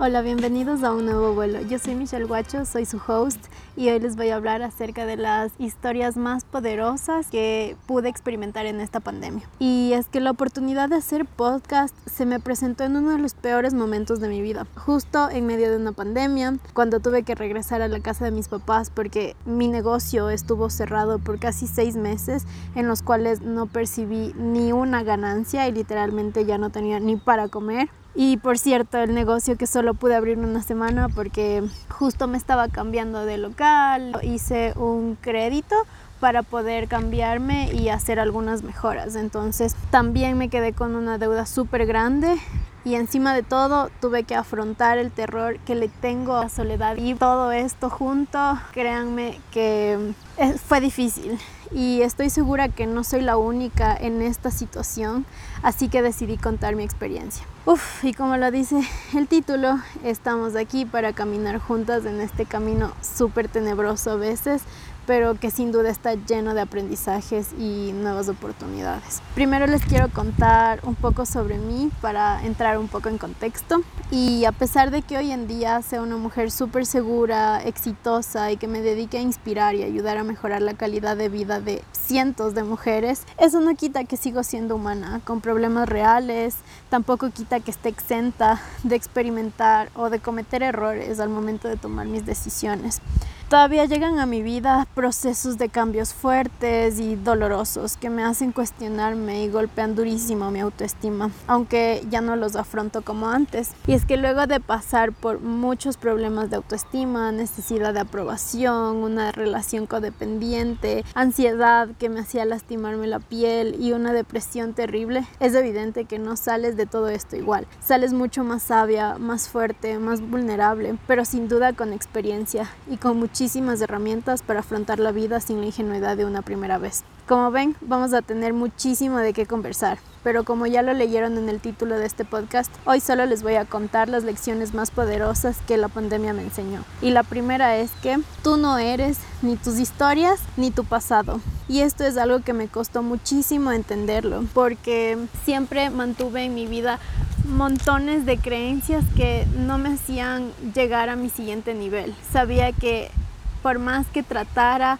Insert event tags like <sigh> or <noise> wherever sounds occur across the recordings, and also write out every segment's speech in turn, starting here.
Hola, bienvenidos a un nuevo vuelo. Yo soy Michelle Guacho, soy su host y hoy les voy a hablar acerca de las historias más poderosas que pude experimentar en esta pandemia. Y es que la oportunidad de hacer podcast se me presentó en uno de los peores momentos de mi vida, justo en medio de una pandemia, cuando tuve que regresar a la casa de mis papás porque mi negocio estuvo cerrado por casi seis meses en los cuales no percibí ni una ganancia y literalmente ya no tenía ni para comer. Y por cierto, el negocio que solo pude abrir una semana porque justo me estaba cambiando de local, hice un crédito para poder cambiarme y hacer algunas mejoras. Entonces también me quedé con una deuda súper grande y encima de todo tuve que afrontar el terror que le tengo a la soledad y todo esto junto, créanme que eh, fue difícil y estoy segura que no soy la única en esta situación, así que decidí contar mi experiencia. Uf, y como lo dice el título, estamos aquí para caminar juntas en este camino súper tenebroso a veces, pero que sin duda está lleno de aprendizajes y nuevas oportunidades. Primero les quiero contar un poco sobre mí para entrar un poco en contexto. Y a pesar de que hoy en día sea una mujer súper segura, exitosa y que me dedique a inspirar y ayudar a mejorar la calidad de vida de cientos de mujeres, eso no quita que sigo siendo humana, con problemas reales, tampoco quita que esté exenta de experimentar o de cometer errores al momento de tomar mis decisiones. Todavía llegan a mi vida procesos de cambios fuertes y dolorosos que me hacen cuestionarme y golpean durísimo mi autoestima, aunque ya no los afronto como antes. Y es que luego de pasar por muchos problemas de autoestima, necesidad de aprobación, una relación codependiente, ansiedad que me hacía lastimarme la piel y una depresión terrible, es evidente que no sales de todo esto igual. Sales mucho más sabia, más fuerte, más vulnerable, pero sin duda con experiencia y con mucho muchísimas herramientas para afrontar la vida sin la ingenuidad de una primera vez. Como ven, vamos a tener muchísimo de qué conversar, pero como ya lo leyeron en el título de este podcast, hoy solo les voy a contar las lecciones más poderosas que la pandemia me enseñó. Y la primera es que tú no eres ni tus historias ni tu pasado. Y esto es algo que me costó muchísimo entenderlo, porque siempre mantuve en mi vida montones de creencias que no me hacían llegar a mi siguiente nivel. Sabía que por más que tratara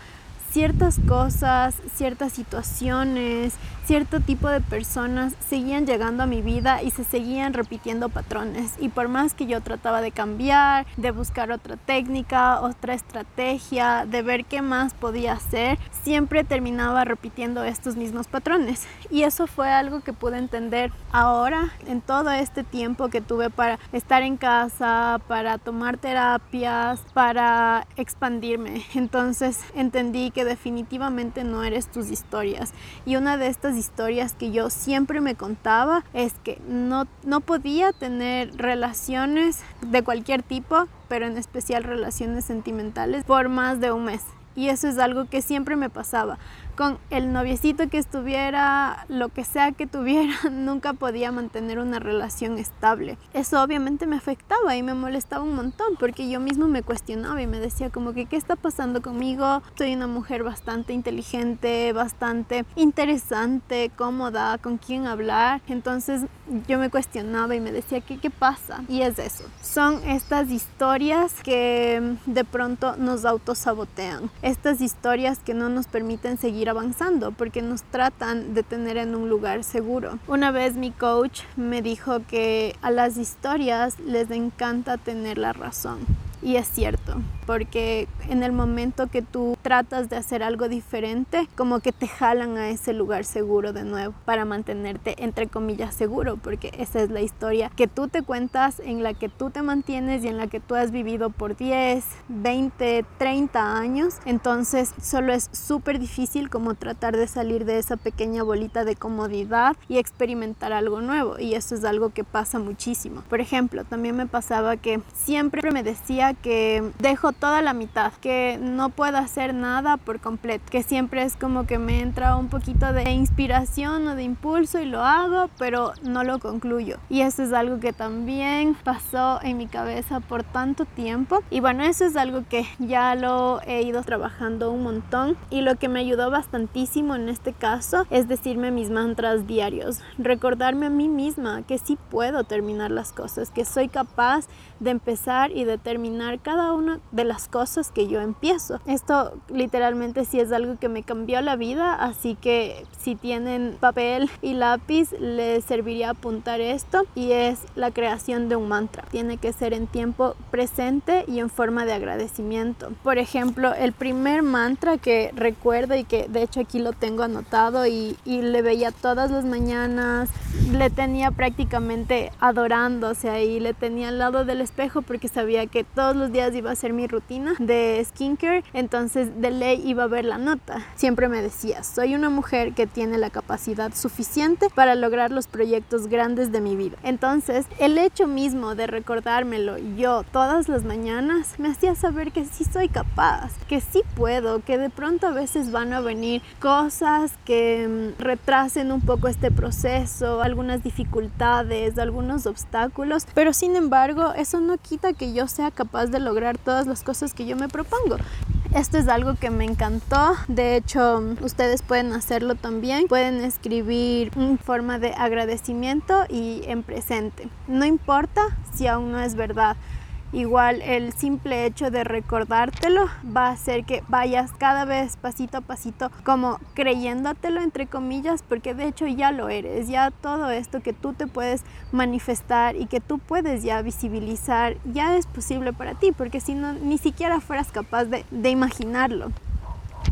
ciertas cosas, ciertas situaciones, cierto tipo de personas seguían llegando a mi vida y se seguían repitiendo patrones. Y por más que yo trataba de cambiar, de buscar otra técnica, otra estrategia, de ver qué más podía hacer, siempre terminaba repitiendo estos mismos patrones. Y eso fue algo que pude entender ahora en todo este tiempo que tuve para estar en casa, para tomar terapias, para expandirme. Entonces entendí que definitivamente no eres tus historias. Y una de estas historias que yo siempre me contaba es que no, no podía tener relaciones de cualquier tipo, pero en especial relaciones sentimentales, por más de un mes. Y eso es algo que siempre me pasaba con el noviecito que estuviera, lo que sea que tuviera, <laughs> nunca podía mantener una relación estable. Eso obviamente me afectaba y me molestaba un montón porque yo mismo me cuestionaba y me decía como que qué está pasando conmigo. Soy una mujer bastante inteligente, bastante interesante, cómoda, con quién hablar. Entonces yo me cuestionaba y me decía ¿qué, qué pasa? Y es eso. Son estas historias que de pronto nos autosabotean. Estas historias que no nos permiten seguir avanzando porque nos tratan de tener en un lugar seguro. Una vez mi coach me dijo que a las historias les encanta tener la razón. Y es cierto, porque en el momento que tú tratas de hacer algo diferente, como que te jalan a ese lugar seguro de nuevo para mantenerte entre comillas seguro, porque esa es la historia que tú te cuentas, en la que tú te mantienes y en la que tú has vivido por 10, 20, 30 años. Entonces solo es súper difícil como tratar de salir de esa pequeña bolita de comodidad y experimentar algo nuevo. Y eso es algo que pasa muchísimo. Por ejemplo, también me pasaba que siempre me decía que dejo toda la mitad, que no puedo hacer nada por completo, que siempre es como que me entra un poquito de inspiración o de impulso y lo hago, pero no lo concluyo. Y eso es algo que también pasó en mi cabeza por tanto tiempo. Y bueno, eso es algo que ya lo he ido trabajando un montón y lo que me ayudó bastantísimo en este caso es decirme mis mantras diarios, recordarme a mí misma que sí puedo terminar las cosas, que soy capaz de empezar y de terminar cada una de las cosas que yo empiezo. Esto literalmente sí es algo que me cambió la vida, así que si tienen papel y lápiz les serviría apuntar esto y es la creación de un mantra. Tiene que ser en tiempo presente y en forma de agradecimiento. Por ejemplo, el primer mantra que recuerdo y que de hecho aquí lo tengo anotado y, y le veía todas las mañanas, le tenía prácticamente adorándose ahí, le tenía al lado del espejo porque sabía que todos los días iba a ser mi rutina de skincare, entonces de ley iba a ver la nota. Siempre me decía, soy una mujer que tiene la capacidad suficiente para lograr los proyectos grandes de mi vida. Entonces, el hecho mismo de recordármelo yo todas las mañanas me hacía saber que sí soy capaz, que sí puedo, que de pronto a veces van a venir cosas que mm, retrasen un poco este proceso, algunas dificultades, algunos obstáculos, pero sin embargo, eso no quita que yo sea capaz de lograr todas las cosas que yo me propongo. Esto es algo que me encantó. De hecho, ustedes pueden hacerlo también. Pueden escribir en forma de agradecimiento y en presente. No importa si aún no es verdad. Igual el simple hecho de recordártelo va a hacer que vayas cada vez pasito a pasito como creyéndotelo entre comillas porque de hecho ya lo eres, ya todo esto que tú te puedes manifestar y que tú puedes ya visibilizar ya es posible para ti porque si no ni siquiera fueras capaz de, de imaginarlo.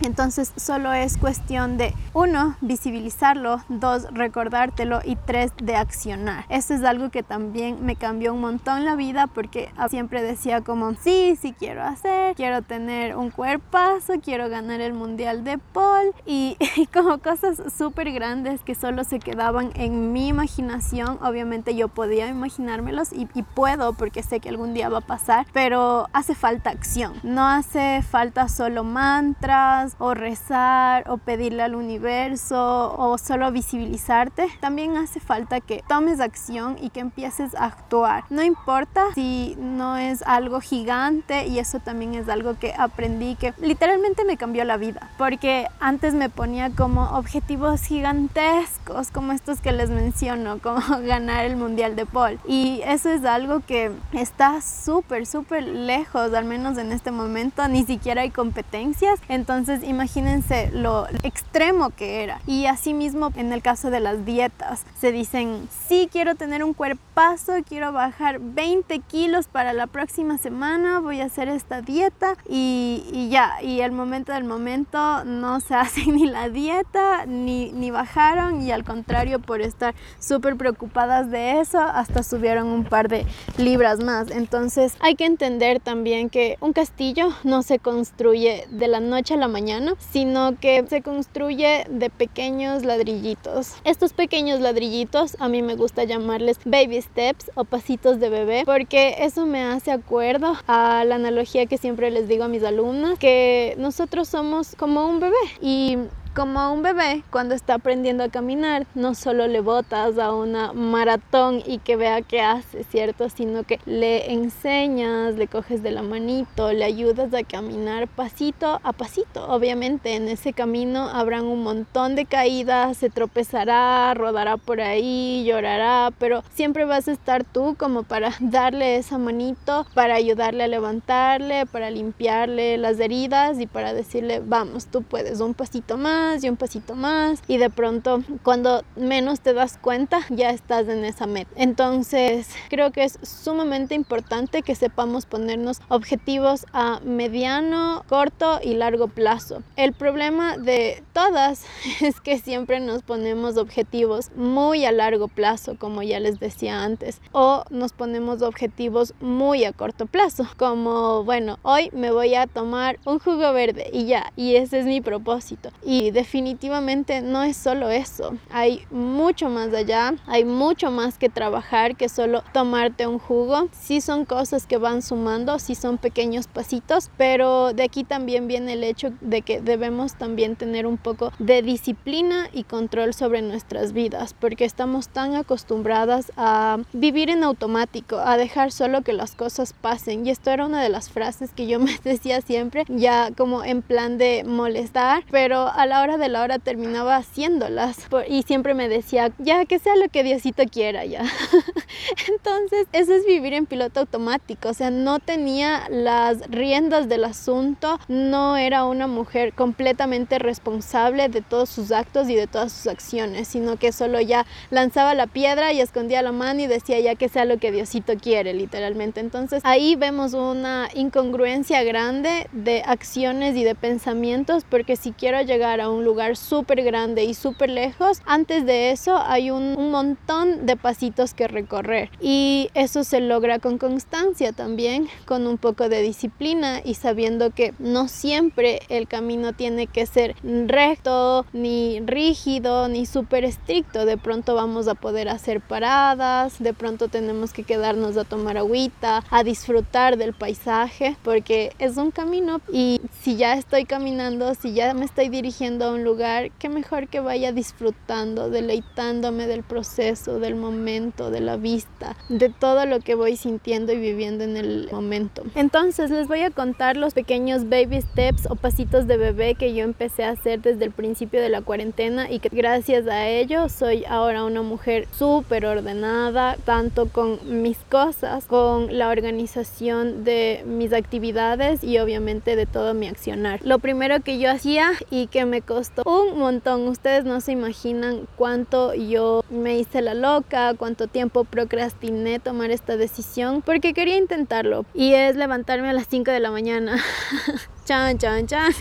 Entonces solo es cuestión de, uno, visibilizarlo, dos, recordártelo y tres, de accionar. Esto es algo que también me cambió un montón la vida porque siempre decía como, sí, sí quiero hacer, quiero tener un cuerpazo, quiero ganar el mundial de pole y, <laughs> como cosas súper grandes que solo se quedaban en mi imaginación. Obviamente yo podía imaginármelos y, y puedo porque sé que algún día va a pasar, pero hace falta acción. No hace falta solo mantras o rezar o pedirle al universo o solo visibilizarte, también hace falta que tomes acción y que empieces a actuar. No importa si no es algo gigante y eso también es algo que aprendí que literalmente me cambió la vida, porque antes me ponía como objetivos gigantescos como estos que les menciono, <laughs> como ganar el mundial de pole. Y eso es algo que está súper súper lejos, al menos en este momento. Ni siquiera hay competencias, entonces imagínense lo extremo que era. Y asimismo en el caso de las dietas, se dicen, sí quiero tener un cuerpazo, quiero bajar 20 kilos para la próxima semana, voy a hacer esta dieta y, y ya, y el momento del momento no se <laughs> hace ni la dieta ni, ni bajaron y al contrario por estar súper preocupadas de eso hasta subieron un par de libras más. Entonces hay que entender también que un castillo no se construye de la noche a la mañana sino que se construye de pequeños ladrillitos. Estos pequeños ladrillitos a mí me gusta llamarles baby steps o pasitos de bebé porque eso me hace acuerdo a la analogía que siempre les digo a mis alumnas que nosotros somos como un bebé y como a un bebé cuando está aprendiendo a caminar, no solo le botas a una maratón y que vea qué hace, ¿cierto? Sino que le enseñas, le coges de la manito, le ayudas a caminar pasito a pasito. Obviamente en ese camino habrán un montón de caídas, se tropezará, rodará por ahí, llorará, pero siempre vas a estar tú como para <laughs> darle esa manito, para ayudarle a levantarle, para limpiarle las heridas y para decirle, vamos, tú puedes un pasito más y un pasito más y de pronto cuando menos te das cuenta ya estás en esa meta. Entonces creo que es sumamente importante que sepamos ponernos objetivos a mediano, corto y largo plazo. El problema de todas <laughs> es que siempre nos ponemos objetivos muy a largo plazo, como ya les decía antes, o nos ponemos objetivos muy a corto plazo, como bueno, hoy me voy a tomar un jugo verde y ya, y ese es mi propósito. Y definitivamente no es solo eso, hay mucho más allá, hay mucho más que trabajar que solo tomarte un jugo. Sí son cosas que van sumando, sí son pequeños pasitos, pero de aquí también viene el hecho de que debemos también tener un poco de disciplina y control sobre nuestras vidas, porque estamos tan acostumbradas a vivir en automático, a dejar solo que las cosas pasen. Y esto era una de las frases que yo <laughs> me decía siempre, ya como en plan de molestar, pero a la hora de la hora terminaba haciéndolas y siempre me decía, ya que sea lo que Diosito quiera, ya. <laughs> Entonces, eso es vivir en piloto automático, o sea, no tenía las riendas del asunto, no era una mujer completamente responsable de todos sus actos y de todas sus acciones, sino que solo ya lanzaba la piedra y escondía la mano y decía ya que sea lo que Diosito quiere, literalmente. Entonces, ahí vemos una incongruencia grande de acciones y de pensamientos, porque si quiero llegar a un lugar súper grande y súper lejos, antes de eso hay un, montón de pasitos que recorrer y eso se logra con constancia también, con un poco de disciplina y sabiendo que no siempre el camino tiene que ser recto, ni rígido, ni súper estricto. De pronto vamos a poder hacer paradas, de pronto tenemos que quedarnos a tomar agüita, a disfrutar del paisaje, porque es un camino y si ya estoy caminando, si ya me estoy dirigiendo a un lugar, qué mejor que vaya disfrutando, deleitándome del proceso, del momento, de la vista, de todo lo que voy sintiendo y viviendo en el momento. Entonces les voy a contar los pequeños baby steps o pasitos de bebé que yo empecé a hacer desde el principio de la cuarentena y que gracias a ello soy ahora una mujer súper ordenada, tanto con mis cosas, con la organización de mis actividades y obviamente de todo mi accionar. Lo primero que yo hacía y que me costó un montón, ustedes no se imaginan cuánto yo me hice la loca, cuánto tiempo procrastiné tomar esta decisión porque quería intentarlo y es levantarme a las 5 de la mañana. <laughs> chan, chan, chan.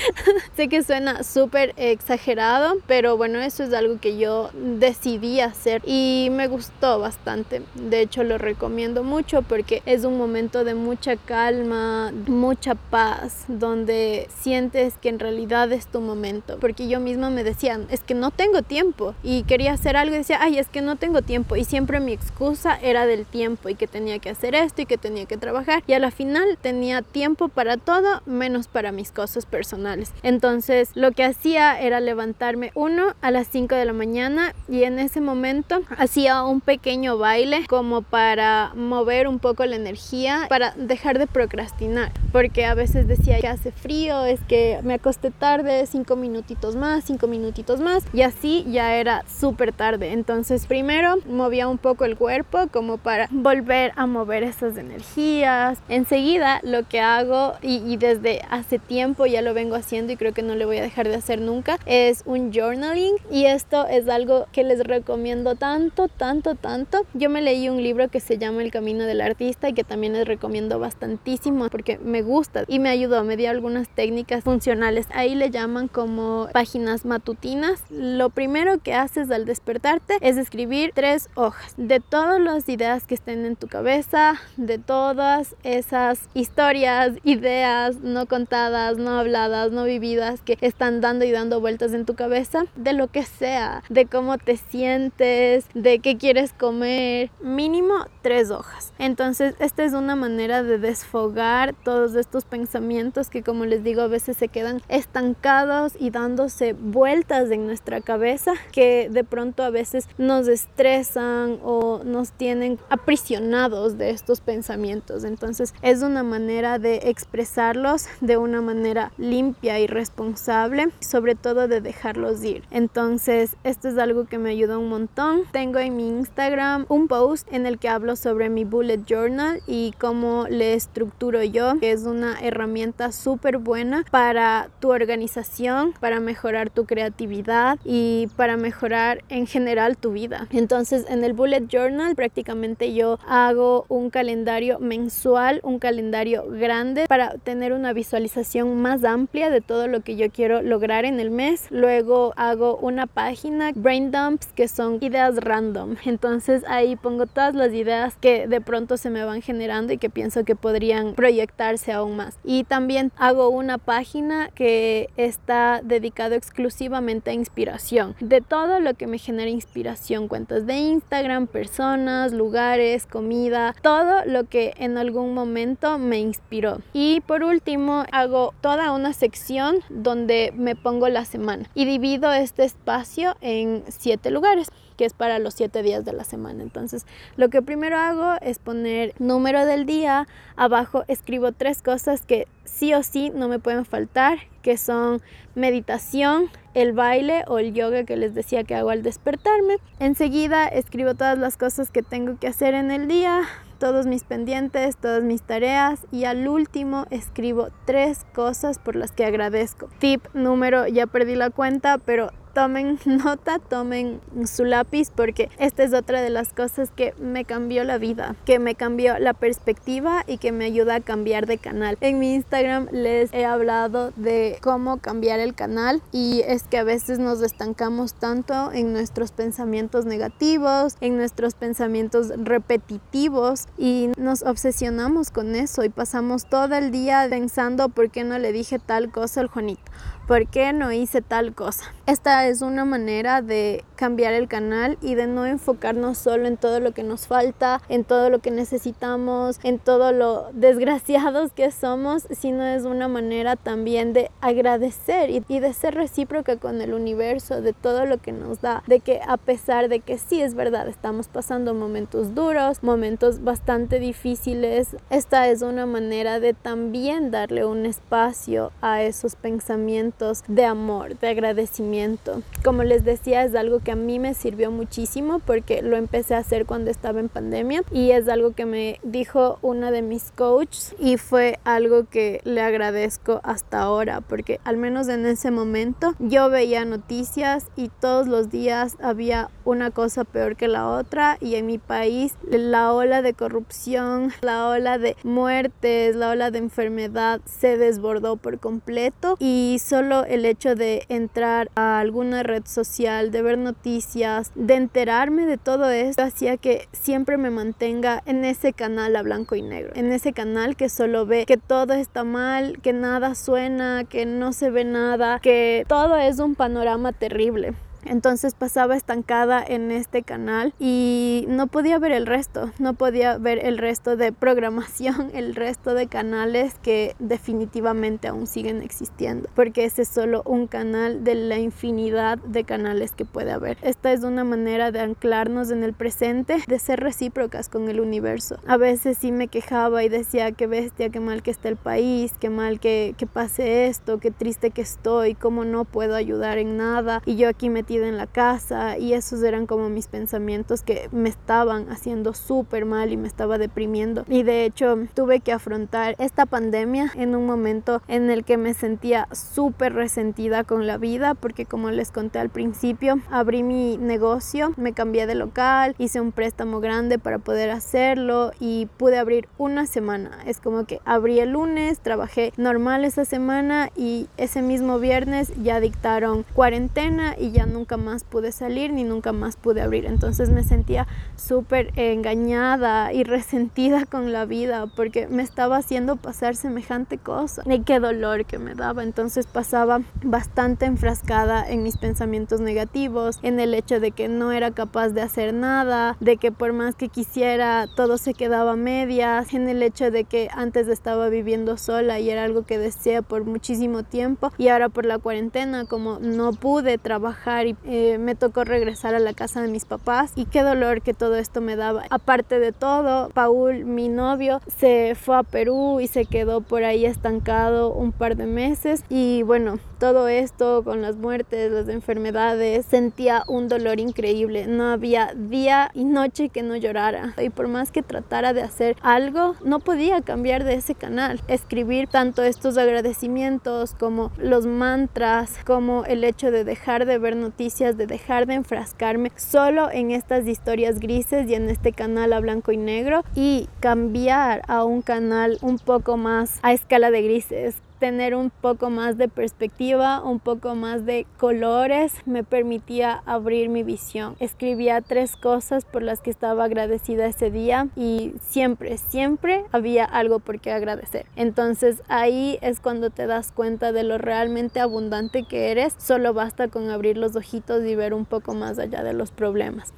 <laughs> sé que suena súper exagerado, pero bueno, eso es algo que yo decidí hacer y me gustó bastante. De hecho, lo recomiendo mucho porque es un momento de mucha calma, mucha paz, donde sientes que en realidad es tu momento. Porque yo misma me decía, es que no tengo tiempo y quería hacer algo y decía, ay, es que no tengo tiempo. Y siempre mi excusa era del tiempo y que tenía que hacer esto y que tenía que trabajar. Y a la final tenía tiempo para todo menos para mis cosas personales entonces lo que hacía era levantarme uno a las 5 de la mañana y en ese momento hacía un pequeño baile como para mover un poco la energía, para dejar de procrastinar, porque a veces decía que hace frío, es que me acosté tarde, cinco minutitos más, cinco minutitos más y así ya era súper tarde. Entonces primero movía un poco el cuerpo como para volver a mover esas energías. Enseguida lo que hago y, y desde hace tiempo ya lo vengo haciendo y creo que no le voy a dejar de hacer nunca, es un journaling y esto es algo que les recomiendo tanto, tanto, tanto. Yo me leí un libro que se llama El Camino del Artista y que también les recomiendo bastantísimo porque me gusta y me ayudó, me dio algunas técnicas funcionales. Ahí le llaman como páginas matutinas. Lo primero que haces al despertarte es escribir tres hojas de todas las ideas que estén en tu cabeza, de todas esas historias, ideas no contadas, no habladas no vividas que están dando y dando vueltas en tu cabeza, de lo que sea, de cómo te sientes, de qué quieres comer, mínimo tres hojas. Entonces, esta es una manera de desfogar todos estos pensamientos que, como les digo, a veces se quedan estancados y dándose vueltas en nuestra cabeza, que de pronto a veces nos estresan o nos tienen aprisionados de estos pensamientos. Entonces, es una manera de expresarlos de una manera limpia y responsable, sobre todo de dejarlos ir. Entonces, esto es algo que me ayuda un montón. Tengo en mi Instagram un post en el que hablo sobre mi bullet journal y cómo le estructuro yo, que es una herramienta súper buena para tu organización, para mejorar tu creatividad y para mejorar en general tu vida. Entonces, en el bullet journal prácticamente yo hago un calendario mensual, un calendario grande para tener una visualización más amplia de todo lo que yo quiero lograr en el mes. Luego hago una página, brain dumps, que son ideas random. <laughs> Entonces ahí pongo todas las ideas que de pronto se me van generando y que pienso que podrían proyectarse aún más. Y también hago una página que está dedicado exclusivamente a inspiración. De todo lo que me genera inspiración, cuentas de Instagram, personas, lugares, comida, todo lo que en algún momento me inspiró. Y por último, hago toda una sección donde me pongo la semana y divido este espacio en siete lugares que es para los siete días de la semana. Entonces, lo que primero hago es poner número del día, abajo escribo tres cosas que sí o sí no me pueden faltar, que son meditación, el baile o el yoga que les decía que hago al despertarme. Enseguida escribo todas las cosas que tengo que hacer en el día, todos mis pendientes, todas mis tareas y al último escribo tres cosas por las que agradezco. Tip número, ya perdí la cuenta, pero tomen <laughs> nota, tomen su lápiz porque esta es otra de las cosas que me cambió la vida, que me cambió la perspectiva y que me ayuda a cambiar de canal. En mi Instagram les he hablado de cómo cambiar el canal y es que a veces nos estancamos tanto en nuestros pensamientos negativos, en nuestros pensamientos repetitivos y nos obsesionamos con eso y pasamos todo el día pensando por qué no le dije tal cosa al Juanito ¿Por qué no hice tal cosa? Esta es una manera de cambiar el canal y de no enfocarnos solo en todo lo que nos falta, en todo lo que necesitamos, en todo lo desgraciados que somos, sino es una manera también de agradecer y, de ser recíproca con el universo, de todo lo que nos da, de que a pesar de que sí es verdad, estamos pasando momentos duros, momentos bastante difíciles, esta es una manera de también darle un espacio a esos pensamientos de amor, de agradecimiento. Como les decía, es algo que a mí me sirvió muchísimo porque lo empecé a hacer cuando estaba en pandemia y es algo que me dijo una de mis coaches y fue algo que le agradezco hasta ahora porque al menos en ese momento yo veía noticias y todos los días había una cosa peor que la otra y en mi país la ola de corrupción, la ola de muertes, la ola de enfermedad se desbordó por completo y solo el hecho de entrar a alguna red social, de ver noticias, de enterarme de todo esto, hacía que siempre me mantenga en ese canal a blanco y negro, en ese canal que solo ve que todo está mal, que nada suena, que no se ve nada, que todo es un panorama terrible. Entonces pasaba estancada en este canal y no podía ver el resto, no podía ver el resto de programación, <laughs> el resto de canales que definitivamente aún siguen existiendo, porque ese es solo un canal de la infinidad de canales que puede haber. Esta es una manera de anclarnos en el presente, de ser recíprocas con el universo. A veces sí me quejaba y decía qué bestia, qué mal que está el país, qué mal que, que pase esto, qué triste que estoy, cómo no puedo ayudar en nada y yo aquí en la casa y esos eran como mis pensamientos que me estaban haciendo súper mal y me estaba deprimiendo. Y de hecho tuve que afrontar esta pandemia en un momento en el que me sentía súper resentida con la vida porque como les conté al principio, abrí mi negocio, me cambié de local, hice un préstamo grande para poder hacerlo y pude abrir una semana. Es como que abrí el lunes, trabajé normal esa semana y ese mismo viernes ya dictaron cuarentena y ya no nunca más pude salir ni nunca más pude abrir. Entonces me sentía súper engañada y resentida con la vida porque me estaba haciendo pasar semejante cosa. Y qué dolor que me daba. Entonces pasaba bastante enfrascada en mis pensamientos negativos, en el hecho de que no era capaz de hacer nada, de que por más que quisiera todo se quedaba a medias, en el hecho de que antes estaba viviendo sola y era algo que deseé por muchísimo tiempo y ahora por la cuarentena como no pude trabajar y eh, me tocó regresar a la casa de mis papás y qué dolor que todo esto me daba. Aparte de todo, Paul, mi novio, se fue a Perú y se quedó por ahí estancado un par de meses y bueno, todo esto con las muertes, las enfermedades, sentía un dolor increíble. No había día y noche que no llorara. Y por más que tratara de hacer algo, no podía cambiar de ese canal. Escribir tanto estos agradecimientos como los mantras, como el hecho de dejar de ver noticias de dejar de enfrascarme solo en estas historias grises y en este canal a blanco y negro y cambiar a un canal un poco más a escala de grises tener un poco más de perspectiva, un poco más de colores, me permitía abrir mi visión. Escribía tres cosas por las que estaba agradecida ese día y siempre, siempre había algo por qué agradecer. Entonces ahí es cuando te das cuenta de lo realmente abundante que eres. Solo basta con abrir los ojitos y ver un poco más allá de los problemas.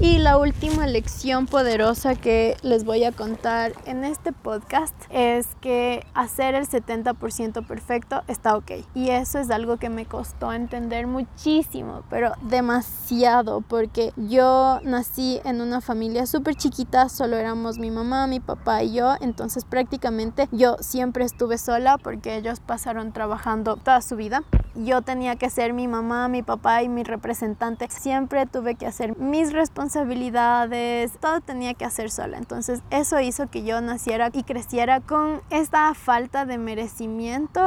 Y la última lección poderosa que les voy a contar en este podcast es que hacer el 70% perfecto está ok. Y eso es algo que me costó entender muchísimo, pero demasiado, porque yo nací en una familia súper chiquita, solo éramos mi mamá, mi papá y yo, entonces prácticamente yo siempre estuve sola porque ellos pasaron trabajando toda su vida. Yo tenía que ser mi mamá, mi papá y mi representante. Siempre tuve que hacer mis responsabilidades, todo tenía que hacer sola. Entonces eso hizo que yo naciera y creciera con esta falta de merecimiento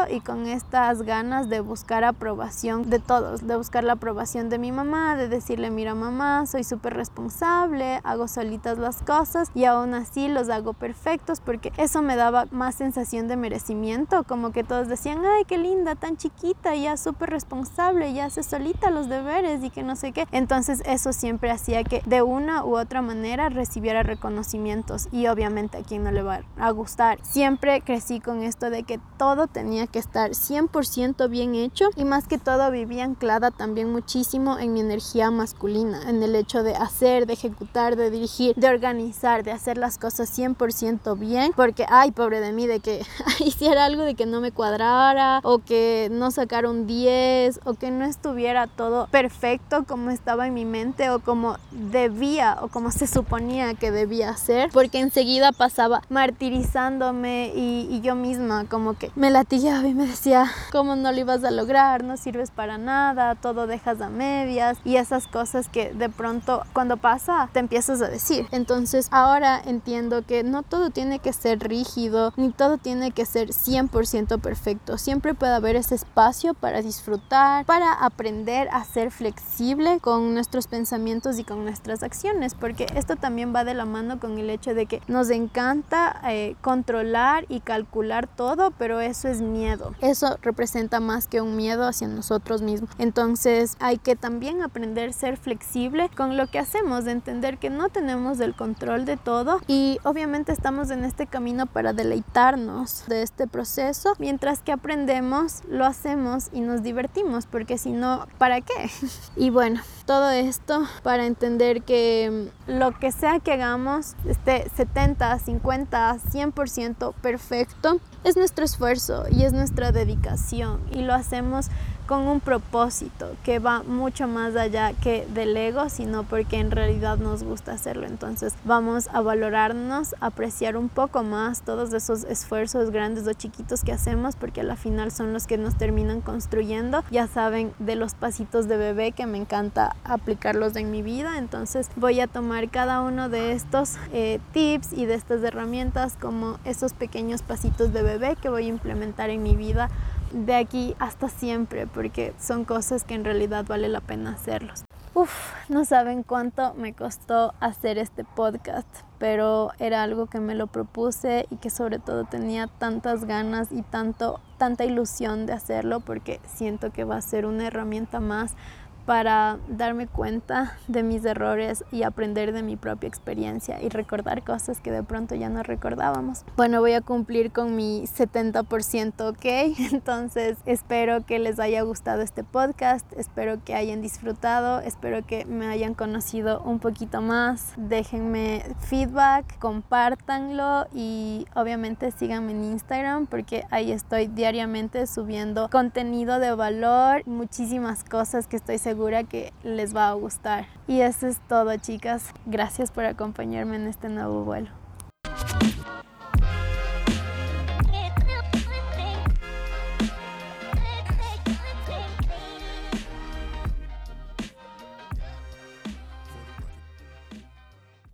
y con estas ganas de buscar aprobación de todos, de buscar la aprobación de mi mamá, de decirle, mira mamá, soy súper responsable, hago solitas las cosas y aún así los hago perfectos porque eso me daba más sensación de merecimiento, como que todos decían, ay, qué linda, tan chiquita, ya súper responsable, ya hace solita los deberes y que no sé qué. Entonces eso siempre hacía que de una u otra manera recibiera reconocimientos y obviamente a quien no le va a gustar. Siempre crecí con esto de que todo tenía que estar 100% bien hecho y más que todo vivía anclada también muchísimo en mi energía masculina, en el hecho de hacer, de ejecutar, de dirigir, de organizar, de hacer las cosas 100% bien, porque ay, pobre de mí de que <laughs> hiciera algo de que no me cuadrara o que no sacara un 10 o que no estuviera todo perfecto como estaba en mi mente o como debía o como se suponía que debía ser, porque enseguida pasaba martirizándome y, y yo misma como que me latillaba y me decía, ¿cómo no lo ibas a lograr? No sirves para nada, todo dejas a medias y esas cosas que de pronto cuando pasa te empiezas a decir. Entonces ahora entiendo que no todo tiene que ser rígido, ni todo tiene que ser 100% perfecto. Siempre puede haber ese espacio para disfrutar, para aprender a ser flexible con nuestros pensamientos y con nuestras acciones, porque esto también va de la mano con el hecho de que nos encanta eh, controlar y calcular todo, pero eso es miedo. Eso representa más que un miedo hacia nosotros mismos. Entonces hay que también aprender a ser flexible con lo que hacemos, de entender que no tenemos el control de todo y obviamente estamos en este camino para deleitarnos de este proceso, mientras que aprendemos, lo hacemos y nos divertimos, porque si no, ¿para qué? <laughs> Y bueno, todo esto para entender que lo que sea que hagamos, esté 70, 50, 100% perfecto, es nuestro esfuerzo y es nuestra dedicación y lo hacemos con un propósito que va mucho más allá que del ego, sino porque en realidad nos gusta hacerlo. Entonces vamos a valorarnos, apreciar un poco más todos esos esfuerzos grandes o chiquitos que hacemos, porque a la final son los que nos terminan construyendo. Ya saben de los pasitos de bebé que me encanta aplicarlos en mi vida, entonces voy a tomar cada uno de estos eh, tips y de estas herramientas como esos pequeños pasitos de bebé que voy a implementar en mi vida de aquí hasta siempre, porque son cosas que en realidad vale la pena hacerlos. Uf, no saben cuánto me costó hacer este podcast, pero era algo que me lo propuse y que sobre todo tenía tantas ganas y tanto, tanta ilusión de hacerlo porque siento que va a ser una herramienta más para darme cuenta de mis errores y aprender de mi propia experiencia y recordar cosas que de pronto ya no recordábamos. Bueno, voy a cumplir con mi 70%, ¿ok? <laughs> Entonces espero que les haya gustado este podcast, espero que hayan disfrutado, espero que me hayan conocido un poquito más. Déjenme feedback, compártanlo y obviamente síganme en Instagram porque ahí estoy diariamente subiendo contenido de valor, muchísimas cosas que estoy que les va a gustar. Y eso es todo, chicas. Gracias por acompañarme en este nuevo vuelo.